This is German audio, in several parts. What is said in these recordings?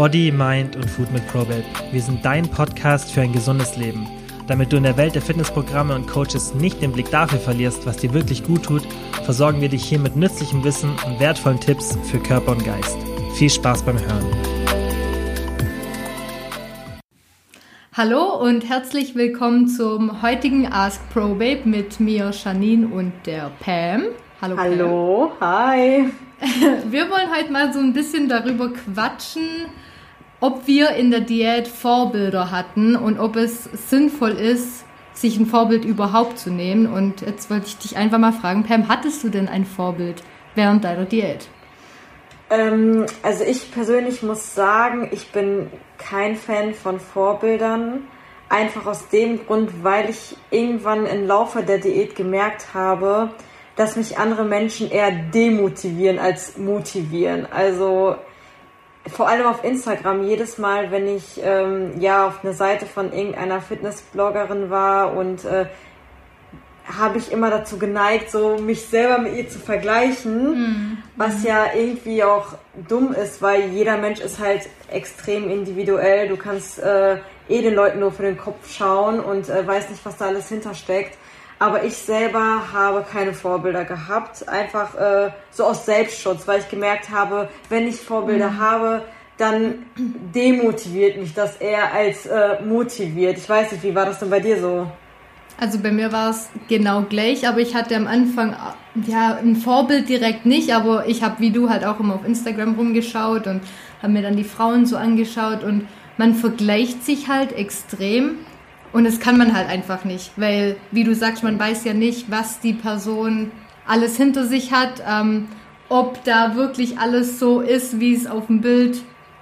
Body, Mind und Food mit Probabe. Wir sind dein Podcast für ein gesundes Leben. Damit du in der Welt der Fitnessprogramme und Coaches nicht den Blick dafür verlierst, was dir wirklich gut tut, versorgen wir dich hier mit nützlichem Wissen und wertvollen Tipps für Körper und Geist. Viel Spaß beim Hören. Hallo und herzlich willkommen zum heutigen Ask Probabe mit mir, Janine und der Pam. Hallo, Hallo, Pam. hi. Wir wollen heute mal so ein bisschen darüber quatschen, ob wir in der Diät Vorbilder hatten und ob es sinnvoll ist, sich ein Vorbild überhaupt zu nehmen. Und jetzt wollte ich dich einfach mal fragen, Pam, hattest du denn ein Vorbild während deiner Diät? Ähm, also ich persönlich muss sagen, ich bin kein Fan von Vorbildern. Einfach aus dem Grund, weil ich irgendwann im Laufe der Diät gemerkt habe, dass mich andere Menschen eher demotivieren als motivieren. Also vor allem auf Instagram, jedes Mal, wenn ich ähm, ja auf einer Seite von irgendeiner Fitnessbloggerin war und äh, habe ich immer dazu geneigt, so mich selber mit ihr zu vergleichen, mhm. was ja irgendwie auch dumm ist, weil jeder Mensch ist halt extrem individuell. Du kannst äh, eh den Leuten nur für den Kopf schauen und äh, weiß nicht, was da alles hintersteckt. Aber ich selber habe keine Vorbilder gehabt, einfach äh, so aus Selbstschutz, weil ich gemerkt habe, wenn ich Vorbilder mhm. habe, dann demotiviert mich das eher als äh, motiviert. Ich weiß nicht, wie war das denn bei dir so? Also bei mir war es genau gleich, aber ich hatte am Anfang ja ein Vorbild direkt nicht, aber ich habe wie du halt auch immer auf Instagram rumgeschaut und habe mir dann die Frauen so angeschaut und man vergleicht sich halt extrem und das kann man halt einfach nicht, weil, wie du sagst, man weiß ja nicht, was die Person alles hinter sich hat, ähm, ob da wirklich alles so ist, wie es auf dem Bild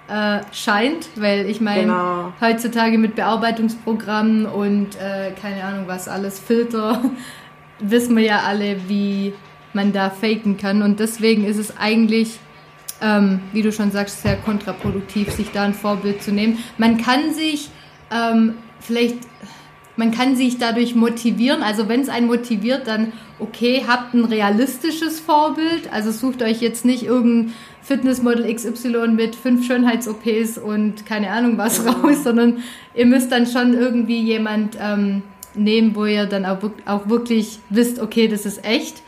äh, scheint, weil ich meine, genau. heutzutage mit Bearbeitungsprogrammen und äh, keine Ahnung was alles, Filter, wissen wir ja alle, wie man da faken kann und deswegen ist es eigentlich, ähm, wie du schon sagst, sehr kontraproduktiv, sich da ein Vorbild zu nehmen. Man kann sich ähm, vielleicht, man kann sich dadurch motivieren. Also wenn es einen motiviert, dann okay, habt ein realistisches Vorbild. Also sucht euch jetzt nicht irgendein Fitnessmodel XY mit fünf Schönheits-OPs und keine Ahnung was raus, sondern ihr müsst dann schon irgendwie jemand ähm, nehmen, wo ihr dann auch, auch wirklich wisst, okay, das ist echt.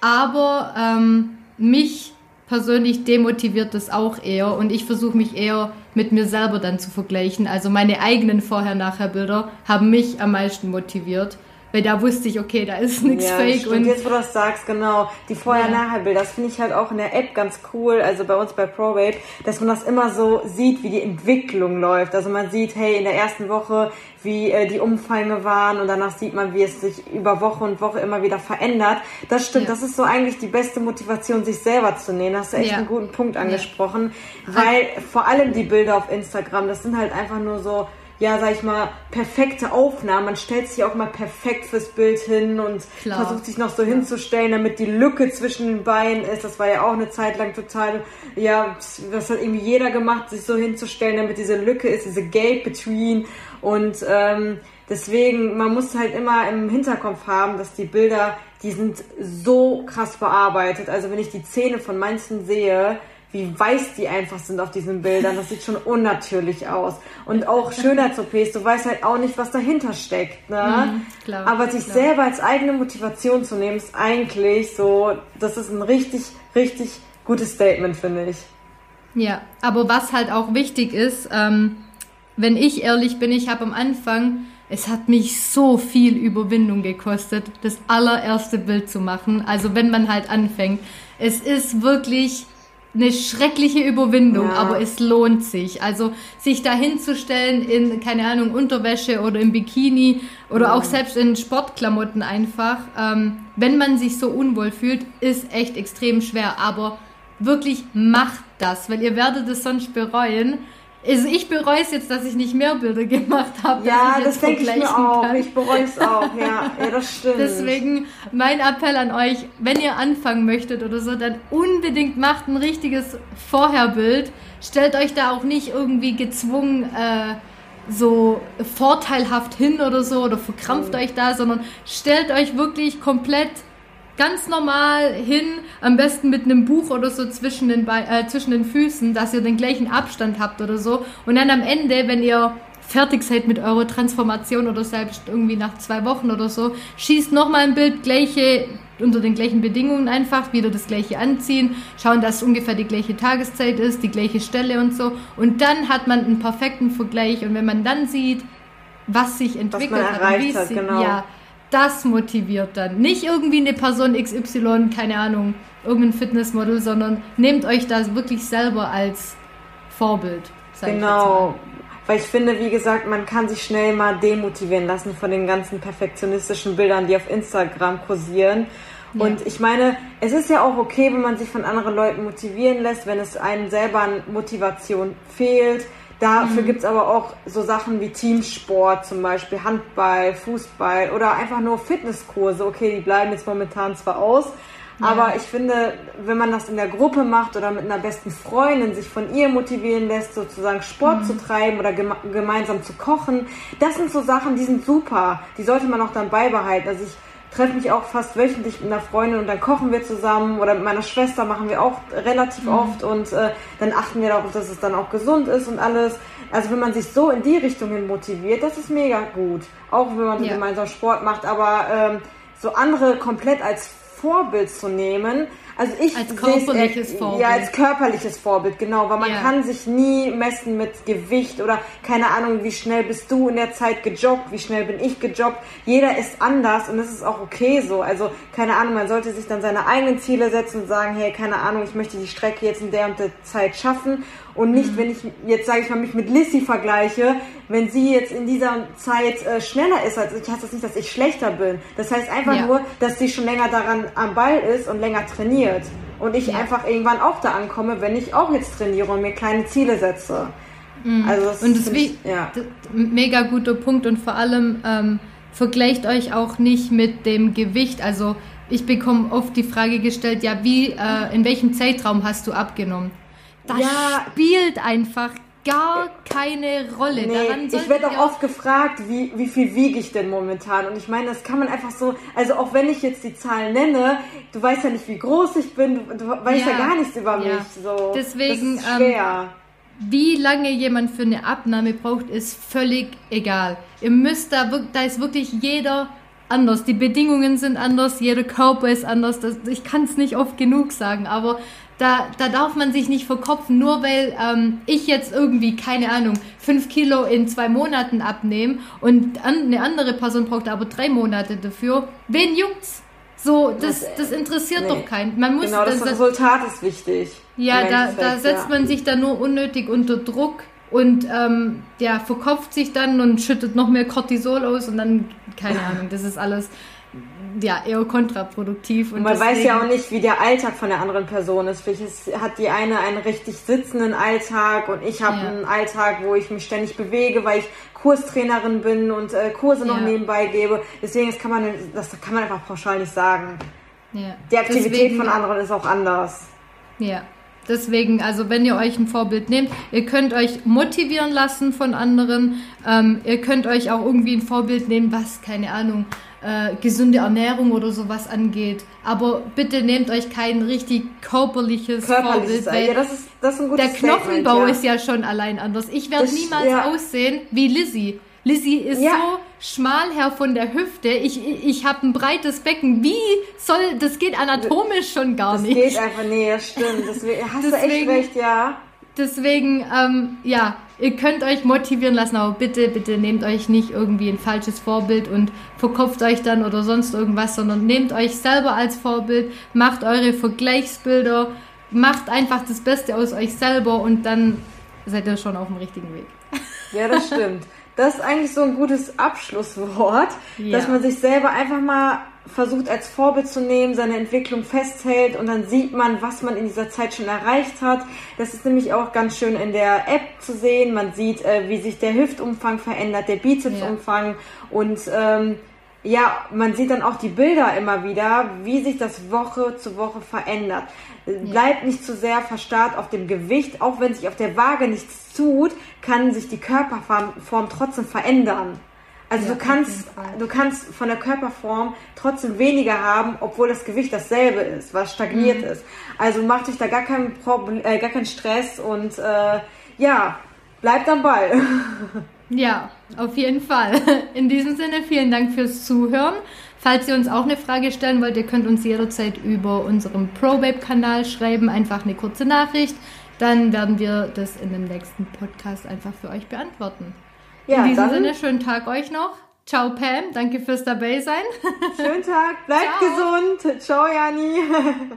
Aber ähm, mich persönlich demotiviert das auch eher und ich versuche mich eher mit mir selber dann zu vergleichen. Also meine eigenen Vorher-Nachher-Bilder haben mich am meisten motiviert. Weil da wusste ich, okay, da ist nichts ja, fake. Stimmt. Und jetzt, wo du das sagst, genau, die Vorher-Nachher-Bilder, das finde ich halt auch in der App ganz cool, also bei uns bei ProRate, dass man das immer so sieht, wie die Entwicklung läuft. Also man sieht, hey, in der ersten Woche, wie äh, die Umfänge waren und danach sieht man, wie es sich über Woche und Woche immer wieder verändert. Das stimmt, ja. das ist so eigentlich die beste Motivation, sich selber zu nehmen. Da hast du echt ja. einen guten Punkt angesprochen, weil vor allem die Bilder auf Instagram, das sind halt einfach nur so ja, sag ich mal, perfekte Aufnahmen. Man stellt sich auch mal perfekt fürs Bild hin und Klar. versucht sich noch so hinzustellen, damit die Lücke zwischen den Beinen ist. Das war ja auch eine Zeit lang total, ja, das hat irgendwie jeder gemacht, sich so hinzustellen, damit diese Lücke ist, diese Gate between. Und ähm, deswegen, man muss halt immer im Hinterkopf haben, dass die Bilder, die sind so krass bearbeitet. Also wenn ich die Zähne von manchen sehe, wie weiß die einfach sind auf diesen Bildern. Das sieht schon unnatürlich aus. Und auch Schönheits-OPs, du weißt halt auch nicht, was dahinter steckt. Ne? Mhm, klar, Aber sich klar. selber als eigene Motivation zu nehmen, ist eigentlich so, das ist ein richtig, richtig gutes Statement, finde ich. Ja, aber was halt auch wichtig ist, ähm, wenn ich ehrlich bin, ich habe am Anfang, es hat mich so viel Überwindung gekostet, das allererste Bild zu machen. Also wenn man halt anfängt. Es ist wirklich eine schreckliche Überwindung, ja. aber es lohnt sich. Also sich da hinzustellen in, keine Ahnung, Unterwäsche oder im Bikini oder ja. auch selbst in Sportklamotten einfach, ähm, wenn man sich so unwohl fühlt, ist echt extrem schwer. Aber wirklich macht das, weil ihr werdet es sonst bereuen. Also ich bereue es jetzt, dass ich nicht mehr Bilder gemacht habe. Ja, das denke ich mir auch. Kann. Ich bereue es auch. Ja, ja, das stimmt. Deswegen mein Appell an euch, wenn ihr anfangen möchtet oder so, dann unbedingt macht ein richtiges Vorherbild. Stellt euch da auch nicht irgendwie gezwungen äh, so vorteilhaft hin oder so oder verkrampft mhm. euch da, sondern stellt euch wirklich komplett ganz normal hin, am besten mit einem Buch oder so zwischen den, Be äh, zwischen den Füßen, dass ihr den gleichen Abstand habt oder so. Und dann am Ende, wenn ihr fertig seid mit eurer Transformation oder selbst irgendwie nach zwei Wochen oder so, schießt nochmal ein Bild, gleiche, unter den gleichen Bedingungen einfach, wieder das gleiche anziehen, schauen, dass es ungefähr die gleiche Tageszeit ist, die gleiche Stelle und so. Und dann hat man einen perfekten Vergleich. Und wenn man dann sieht, was sich entwickelt was hat, wie hat, genau. ja, das motiviert dann. Nicht irgendwie eine Person XY, keine Ahnung, irgendein Fitnessmodel, sondern nehmt euch das wirklich selber als Vorbild. Genau. Weil ich finde, wie gesagt, man kann sich schnell mal demotivieren lassen von den ganzen perfektionistischen Bildern, die auf Instagram kursieren. Ja. Und ich meine, es ist ja auch okay, wenn man sich von anderen Leuten motivieren lässt, wenn es einem selber an Motivation fehlt. Dafür mhm. gibt es aber auch so Sachen wie Teamsport, zum Beispiel Handball, Fußball oder einfach nur Fitnesskurse. Okay, die bleiben jetzt momentan zwar aus, ja. Aber ich finde, wenn man das in der Gruppe macht oder mit einer besten Freundin sich von ihr motivieren lässt, sozusagen Sport mhm. zu treiben oder geme gemeinsam zu kochen, das sind so Sachen, die sind super. Die sollte man auch dann beibehalten. Also ich treffe mich auch fast wöchentlich mit einer Freundin und dann kochen wir zusammen oder mit meiner Schwester machen wir auch relativ mhm. oft und äh, dann achten wir darauf, dass es dann auch gesund ist und alles. Also wenn man sich so in die Richtung hin motiviert, das ist mega gut. Auch wenn man ja. gemeinsam Sport macht, aber ähm, so andere komplett als Vorbild zu nehmen. Also ich als körperliches äh, Vorbild. Ja, als körperliches Vorbild, genau, weil man ja. kann sich nie messen mit Gewicht oder keine Ahnung, wie schnell bist du in der Zeit gejoggt, wie schnell bin ich gejoggt. Jeder ist anders und das ist auch okay so. Also keine Ahnung, man sollte sich dann seine eigenen Ziele setzen und sagen, hey, keine Ahnung, ich möchte die Strecke jetzt in der und der Zeit schaffen und nicht, mhm. wenn ich jetzt sage ich mal mich mit Lissy vergleiche, wenn sie jetzt in dieser Zeit äh, schneller ist als ich, heißt das nicht, dass ich schlechter bin. Das heißt einfach ja. nur, dass sie schon länger daran am Ball ist und länger trainiert und ich ja. einfach irgendwann auch da ankomme, wenn ich auch jetzt trainiere und mir kleine Ziele setze. Mhm. Also das und das ist ja. mega guter Punkt und vor allem ähm, vergleicht euch auch nicht mit dem Gewicht. Also ich bekomme oft die Frage gestellt, ja, wie, äh, in welchem Zeitraum hast du abgenommen? Das ja. spielt einfach gar keine Rolle. Nee, ich werde auch oft gefragt, wie, wie viel wiege ich denn momentan? Und ich meine, das kann man einfach so, also auch wenn ich jetzt die Zahlen nenne, du weißt ja nicht, wie groß ich bin, du, du weißt ja, ja gar nichts über ja. mich. So. Deswegen, das ist schwer. Ähm, wie lange jemand für eine Abnahme braucht, ist völlig egal. Ihr müsst da, da ist wirklich jeder anders. Die Bedingungen sind anders, jeder Körper ist anders. Das, ich kann es nicht oft genug sagen, aber da, da darf man sich nicht verkopfen, nur weil ähm, ich jetzt irgendwie, keine Ahnung, fünf Kilo in zwei Monaten abnehme und an, eine andere Person braucht aber drei Monate dafür. Wen juckt's? So, das, das interessiert nee. doch keinen. Man muss, genau, das, das Resultat ist wichtig. Ja, da, da setzt ja. man sich dann nur unnötig unter Druck und ähm, der verkopft sich dann und schüttet noch mehr Cortisol aus und dann, keine Ahnung, das ist alles ja, eher kontraproduktiv. Und man deswegen, weiß ja auch nicht, wie der Alltag von der anderen Person ist. Vielleicht hat die eine einen richtig sitzenden Alltag und ich habe ja. einen Alltag, wo ich mich ständig bewege, weil ich Kurstrainerin bin und äh, Kurse noch ja. nebenbei gebe. Deswegen das kann man das kann man einfach pauschal nicht sagen. Ja. Die Aktivität deswegen, von anderen ist auch anders. Ja. Deswegen, also wenn ihr euch ein Vorbild nehmt, ihr könnt euch motivieren lassen von anderen. Ähm, ihr könnt euch auch irgendwie ein Vorbild nehmen, was, keine Ahnung, äh, gesunde Ernährung oder sowas angeht. Aber bitte nehmt euch kein richtig körperliches, körperliches Vorbild. Weil ja, das ist, das ist ein gutes der Knochenbau ja. ist ja schon allein anders. Ich werde niemals ja. aussehen wie Lizzie. Lizzie ist ja. so schmal her von der Hüfte. Ich, ich habe ein breites Becken. Wie soll, das geht anatomisch schon gar das nicht. Das geht einfach, nee, das stimmt. Deswegen, hast Deswegen, du echt recht, ja. Deswegen, ähm, ja, ihr könnt euch motivieren lassen, aber bitte, bitte nehmt euch nicht irgendwie ein falsches Vorbild und verkopft euch dann oder sonst irgendwas, sondern nehmt euch selber als Vorbild, macht eure Vergleichsbilder, macht einfach das Beste aus euch selber und dann seid ihr schon auf dem richtigen Weg. Ja, das stimmt. Das ist eigentlich so ein gutes Abschlusswort, ja. dass man sich selber einfach mal versucht als Vorbild zu nehmen, seine Entwicklung festhält und dann sieht man, was man in dieser Zeit schon erreicht hat. Das ist nämlich auch ganz schön in der App zu sehen. Man sieht, äh, wie sich der Hüftumfang verändert, der Bizepsumfang ja. und ähm, ja, man sieht dann auch die Bilder immer wieder, wie sich das Woche zu Woche verändert. Ja. Bleibt nicht zu sehr verstarrt auf dem Gewicht, auch wenn sich auf der Waage nichts tut, kann sich die Körperform trotzdem verändern. Also ja, du kannst, du kannst von der Körperform trotzdem weniger haben, obwohl das Gewicht dasselbe ist, was stagniert mhm. ist. Also macht euch da gar keinen Problem, äh, gar keinen Stress und äh, ja, bleibt am Ball. Ja, auf jeden Fall. In diesem Sinne, vielen Dank fürs Zuhören. Falls ihr uns auch eine Frage stellen wollt, ihr könnt uns jederzeit über unseren ProBabe-Kanal schreiben, einfach eine kurze Nachricht. Dann werden wir das in dem nächsten Podcast einfach für euch beantworten. Ja, In diesem Sinne, schönen Tag euch noch. Ciao Pam, danke fürs dabei sein. Schönen Tag, bleibt Ciao. gesund. Ciao Jani.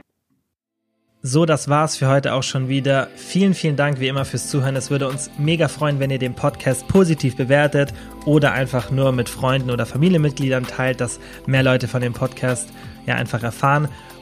So, das war's für heute auch schon wieder. Vielen, vielen Dank wie immer fürs Zuhören. Es würde uns mega freuen, wenn ihr den Podcast positiv bewertet oder einfach nur mit Freunden oder Familienmitgliedern teilt, dass mehr Leute von dem Podcast ja einfach erfahren.